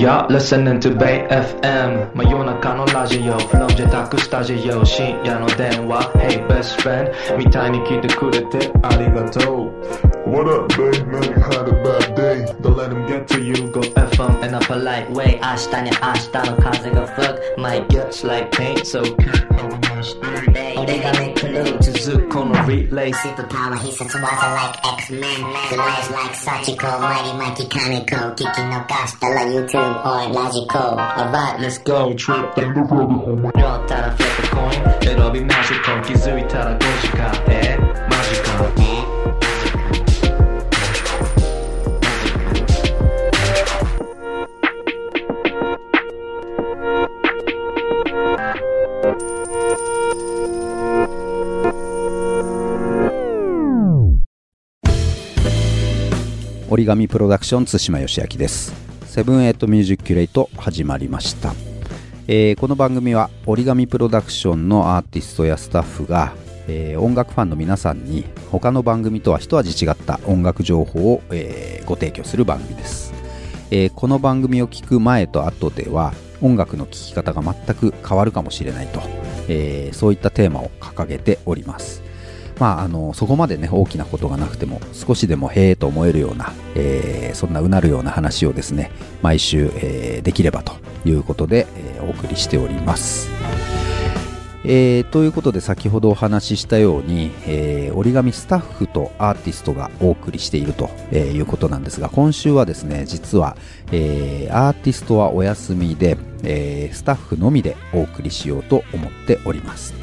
You're listening to Bay FM 真夜中のラジオ Flow ジェタックスタジオ深夜の電話 Hey best friend みたいに聞いてくれてありがとう What up, babe? Man, you had a bad day. Don't let them get to you Go FM in a polite way 明日に明日の風が吹く My guts like paint so keep on my stay 俺がめくる続くこのリレー Superpower 必殺技 like X-Men The lies like Sachiko Mighty Mighty Kaneko 聞き逃したら YouTube or ラジコ Alright Let's go trip And the rabbit hole, my 拾ったら flip a coin It'll be magical 気づいたら5 origami PRODUCTIONS 対馬芳昭です。 Seven Eight Musi-Curate 始まりました、えーこの番組は origami PRODUCTIONS のアーティストやスタッフが、えー音楽ファンの皆さんに他の番組とは一味違った音楽情報を、えーご提供する番組です、えこの番組を聞く前と後では音楽の聴き方が全く変わるかもしれないと、えそういったテーマを掲げております。まあ、あのそこまでね大きなことがなくても少しでもへえと思えるような、えーそんなうなるような話をですね毎週、えーできればということで、えーお送りしております。えーということで先ほどお話ししたように、えー折り紙スタッフとアーティストがお送りしているとえーいうことなんですが今週はですね実は、えーアーティストはお休みで、えースタッフのみでお送りしようと思っております。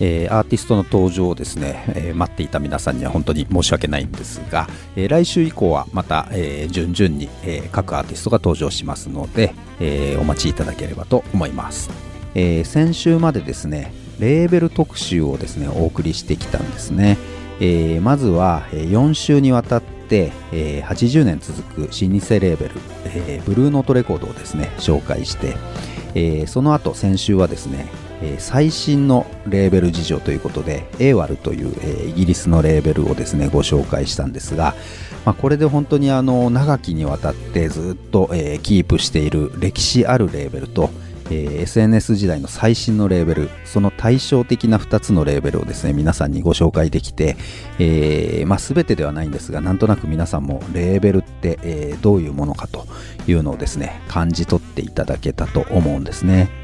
えーアーティストの登場をですね、えー待っていた皆さんには本当に申し訳ないんですが、えー来週以降はまた、え順々に、え各アーティストが登場しますので、えお待ちいただければと思います、え先週までですねレーベル特集をですねお送りしてきたんですね、えまずは、4週にわたって、え80年続く老舗レーベル、えブルーノートレコードをですね紹介して、えその後先週はですね、え最新のレーベル事情ということで AWAL という、えイギリスのレーベルをですねご紹介したんですが、まあ、これで本当にあの長きにわたってずっと、えキープしている歴史あるレーベルと、え SNS 時代の最新のレーベルその対照的な2つのレーベルをですね皆さんにご紹介できて、えーまあ、全てではないんですがなんとなく皆さんもレーベルって、えどういうものかというのをですね感じ取っていただけたと思うんですね。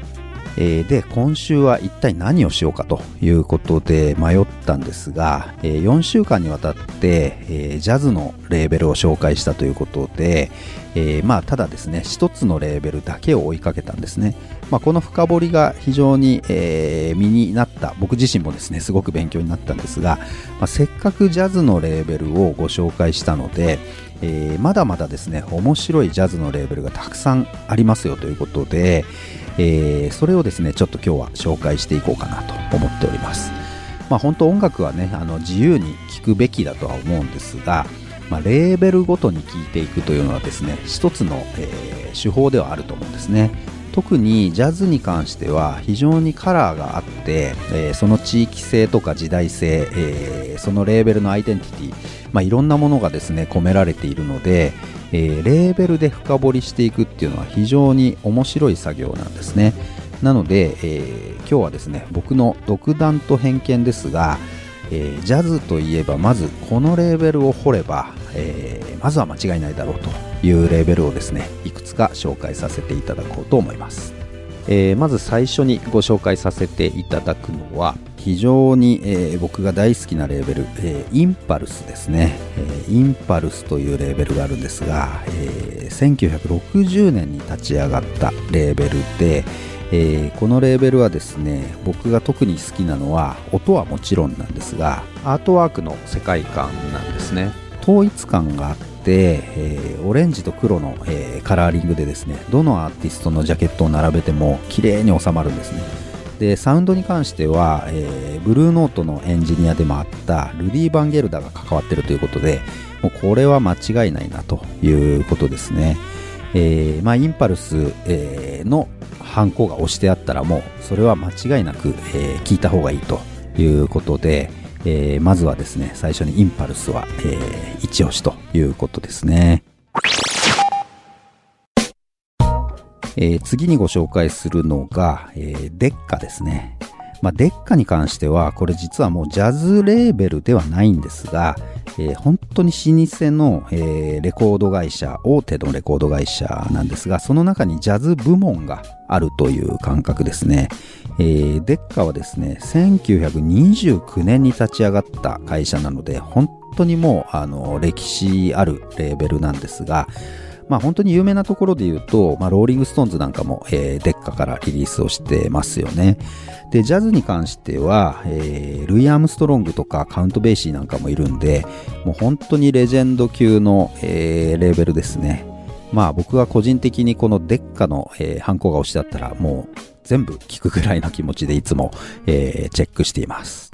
えーで今週は一体何をしようかということで迷ったんですが、えー4週間にわたって、えージャズのレーベルを紹介したということで、えまあただですね一つのレーベルだけを追いかけたんですね、まあ、この深掘りが非常に、え身になった僕自身もですねすごく勉強になったんですが、まあ、せっかくジャズのレーベルをご紹介したので、えまだまだですね面白いジャズのレーベルがたくさんありますよということで、えーそれをですねちょっと今日は紹介していこうかなと思っております。まあ本当音楽はねあの自由に聴くべきだとは思うんですが、まあ、レーベルごとに聴いていくというのはですね一つの、えー手法ではあると思うんですね。特にジャズに関しては非常にカラーがあって、えーその地域性とか時代性、えーそのレーベルのアイデンティティ、まあ、いろんなものがですね込められているので、えーレーベルで深掘りしていくっていうのは非常に面白い作業なんですね。なので、えー今日はですね僕の独断と偏見ですが、えージャズといえばまずこのレーベルを掘れば、えーまずは間違いないだろうというレーベルをですねいくつか紹介させていただこうと思います、えーまず最初にご紹介させていただくのは非常に、えー僕が大好きなレーベル、えーインパルスですね、えーインパルスというレーベルがあるんですが、えー1960年に立ち上がったレーベルで、えーこのレーベルはですね僕が特に好きなのは音はもちろんなんですがアートワークの世界観なんですね。統一感があって、えーオレンジと黒の、えーカラーリングでですねどのアーティストのジャケットを並べても綺麗に収まるんですね。でサウンドに関しては、えーブルーノートのエンジニアでもあったルディ・バンゲルダが関わってるということでもうこれは間違いないなということですね。えーまあ、インパルス、えーのハンコが押してあったらもうそれは間違いなく、え聞いた方がいいということで、えーまずはですね最初にインパルスは、えー一押しということですねえー次にご紹介するのが、えーデッカですね。まあ、デッカに関しては、これ実はもうジャズレーベルではないんですが、えー本当に老舗の、えーレコード会社、大手のレコード会社なんですが、その中にジャズ部門があるという感覚ですね。えー Decca はですね、1929年に立ち上がった会社なので、本当にもう、あの、歴史あるレーベルなんですが、まあ本当に有名なところで言うと、まあローリングストーンズなんかも、えー Decca からリリースをしてますよね。で、ジャズに関しては、えールイ・アームストロングとかカウント・ベイシーなんかもいるんで、もう本当にレジェンド級の、えーレーベルですね。まあ僕は個人的にこのデッカの、えー、ハンコが押しだったらもう全部聞くぐらいの気持ちでいつも、えーチェックしています。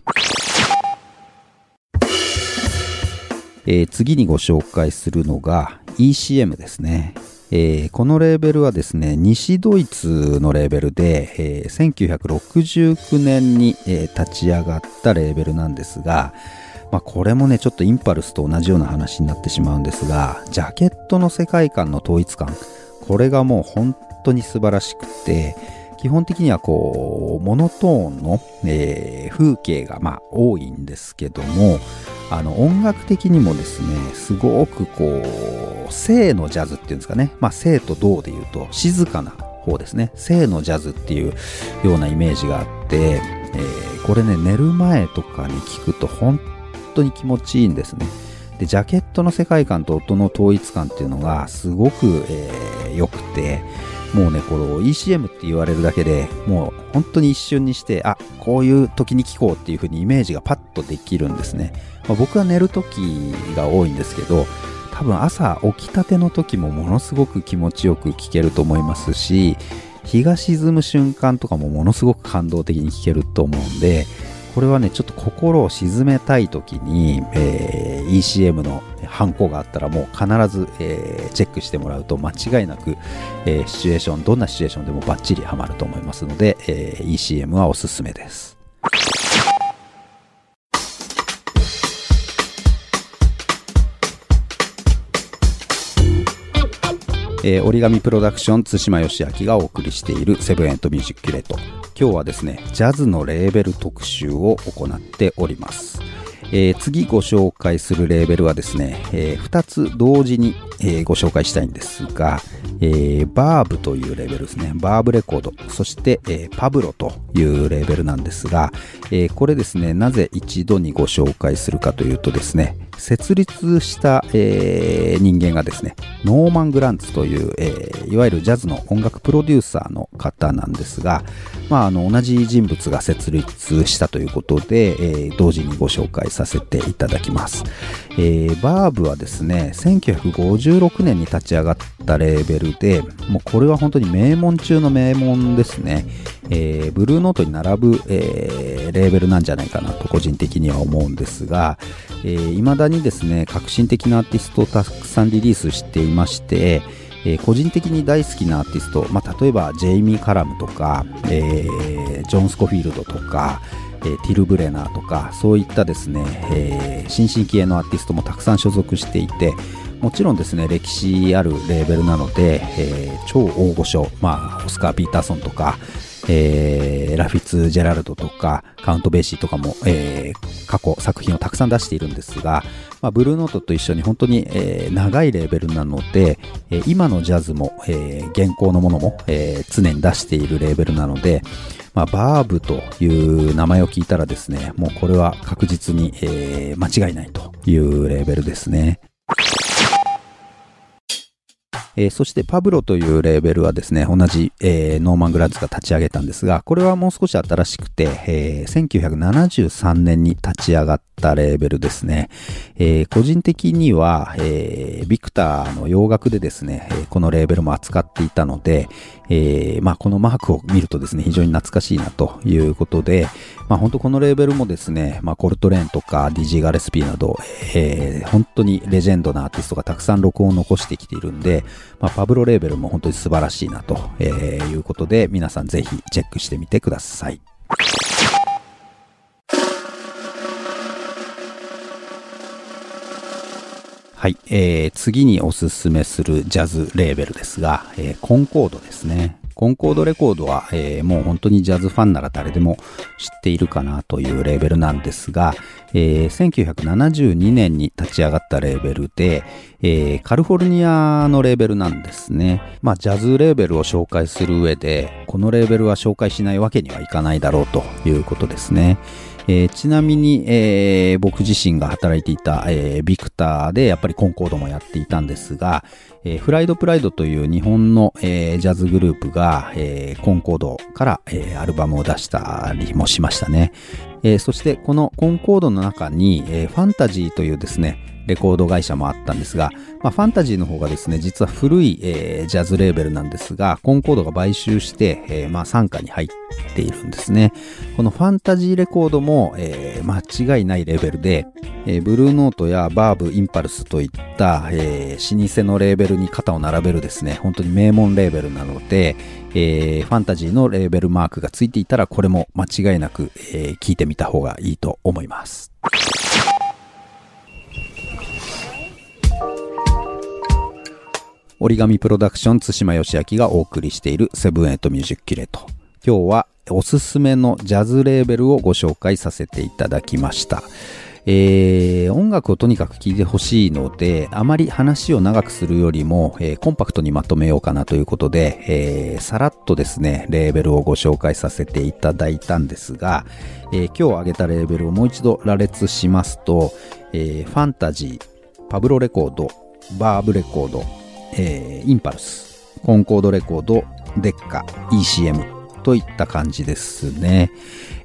えー次にご紹介するのが ECM ですね。えーこのレーベルはですね、西ドイツのレーベルで、えー1969年に、えー立ち上がったレーベルなんですが、まあ、これもね、ちょっとインパルスと同じような話になってしまうんですが、ジャケットの世界観の統一感、これがもう本当に素晴らしくて、基本的にはこう、モノトーンの、えー風景がまあ多いんですけども、あの音楽的にもですね、すごくこう、静のジャズっていうんですかね。まあ静と動で言うと静かな方ですね。静のジャズっていうようなイメージがあって、えーこれね、寝る前とかに聞くと本当に気持ちいいんですね。で、ジャケットの世界観と音の統一感っていうのがすごく、えー良くて、もうね、この ECM って言われるだけでもう本当に一瞬にして、あ、こういう時に聴こうっていう風にイメージがパッとできるんですね。まあ僕は寝る時が多いんですけど、多分朝起きたての時もものすごく気持ちよく聴けると思いますし、日が沈む瞬間とかもものすごく感動的に聴けると思うんで、これはね、ちょっと心を静めたい時に、えー ECM のハンコがあったらもう必ず、えーチェックしてもらうと間違いなく、えーシチュエーション、どんなシチュエーションでもバッチリハマると思いますので、えー ECM はおすすめです。えー折り紙プロダクション対馬義明がお送りしているセブンエントミュージックレート今日はですねジャズのレーベル特集を行っております、えー次ご紹介するレーベルはですね、え2つ同時に、えーご紹介したいんですが、えーバーブというレベルですねバーブレコードそして、えーパブロというレベルなんですが、えーこれですねなぜ一度にご紹介するかというとですね設立した、えー人間がですね、ノーマン・グランツという、えーいわゆるジャズの音楽プロデューサーの方なんですが、まあ、あの同じ人物が設立したということで、えー同時にご紹介させていただきます。えーバーブはですね、1956年に立ち上がったレーベルで、もうこれは本当に名門中の名門ですね。えーブルーノートに並ぶ、えーレーベルなんじゃないかなと個人的には思うんですが、えー未だにですね、革新的なアーティストをたくさんリリースしていまして、えー個人的に大好きなアーティスト、まあ、例えばジェイミー・カラムとか、えージョン・スコフィールドとか、えーティル・ブレナーとかそういったですね、え新進気鋭のアーティストもたくさん所属していてもちろんですね歴史あるレーベルなので、えー超大御所、まあ、オスカー・ピーターソンとか、えーラフィッツ・ジェラルドとかカウント・ベイシーとかも、えー過去作品をたくさん出しているんですが、まあ、ブルーノートと一緒に本当に、えー長いレーベルなので、えー今のジャズも、えー現行のものも、えー常に出しているレーベルなので、まあ、バーブという名前を聞いたらですね、もうこれは確実に、えー間違いないというレーベルですね。えーそしてパブロというレーベルはですね、同じ、えーノーマン・グランツが立ち上げたんですが、これはもう少し新しくて、えー1973年に立ち上がったレーベルですね。えー個人的には、えービクターの洋楽でですね、このレーベルも扱っていたので、えーまあ、このマークを見るとですね、非常に懐かしいなということで、まあ、本当このレーベルもですね、まあ、コルトレーンとか DJ ガレスピーなど、えー本当にレジェンドなアーティストがたくさん録音を残してきているんで、まあ、パブロレーベルも本当に素晴らしいなと、えーいうことで、皆さんぜひチェックしてみてください。はい、えー、次におすすめするジャズレーベルですが、えー、コンコードですね。コンコードレコードは、えー、もう本当にジャズファンなら誰でも知っているかなというレーベルなんですが、えー、1972年に立ち上がったレーベルで、えー、カルフォルニアのレーベルなんですね。まあ、ジャズレーベルを紹介する上で、このレーベルは紹介しないわけにはいかないだろうということですね。えー、ちなみに、えー、僕自身が働いていた、えー、ビクターでやっぱりコンコードもやっていたんですが、えー、フライドプライドという日本の、えー、ジャズグループが、えー、コンコードから、えー、アルバムを出したりもしましたね。えー、そしてこのコンコードの中に、えー、ファンタジーというですね、レコード会社もあったんですが、まあ、ファンタジーの方がですね、実は古い、えー、ジャズレーベルなんですが、コンコードが買収して、えー、まあ、傘下に入っているんですね。このファンタジーレコードも、えー、間違いないレーベルで、え、ブルーノートやバーブ、インパルスといった、えー、老舗のレーベルに肩を並べるですね、本当に名門レーベルなので、え、ファンタジーのレーベルマークがついていたら、これも間違いなく、え、聞いてみた方がいいと思います。折り紙プロダクション津島義明がお送りしている Seven Eight Musi-Curate。今日はおすすめのジャズレーベルをご紹介させていただきました。えー、音楽をとにかく聴いてほしいので、あまり話を長くするよりも、えー、コンパクトにまとめようかなということで、えー、さらっとですね、レーベルをご紹介させていただいたんですが、え今日挙げたレーベルをもう一度羅列しますと、えファンタジー、パブロレコード、バーブレコード、えー、インパルス、コンコードレコード、デッカ、ECM といった感じですね。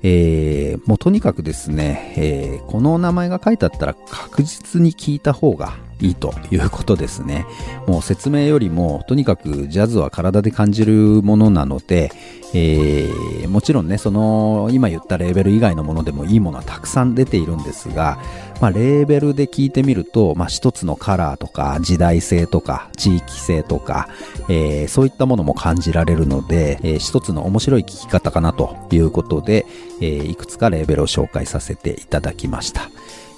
えー、もうとにかくですね、えー、この名前が書いてあったら確実に聞いた方がいいということですね。もう説明よりも、とにかくジャズは体で感じるものなので、えー、もちろんね、その、今言ったレーベル以外のものでもいいものはたくさん出ているんですが、まあ、レーベルで聞いてみると、まあ、一つのカラーとか、時代性とか、地域性とか、えー、そういったものも感じられるので、えー、一つの面白い聞き方かなということで、えー、いくつかレーベルを紹介させていただきました。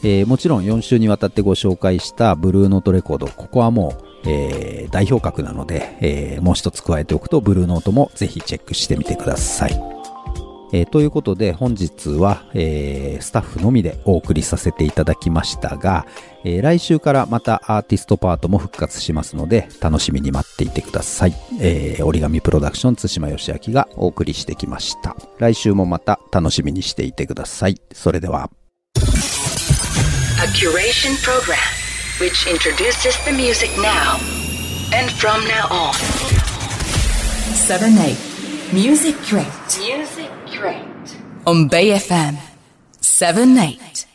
えー、もちろん4週にわたってご紹介したブルーノートレコード、ここはもう、えー、代表格なので、えー、もう一つ加えておくと、ブルーノートもぜひチェックしてみてください。えー、ということで本日は、えー、スタッフのみでお送りさせていただきましたが、えー、来週からまたアーティストパートも復活しますので楽しみに待っていてください。えー、折り紙プロダクション津島義明がお送りしてきました。来週もまた楽しみにしていてください。それでは。A curation program which introduces the music now and from now on. 7-8 Music Crate Music Great. On Bay FM 7 8.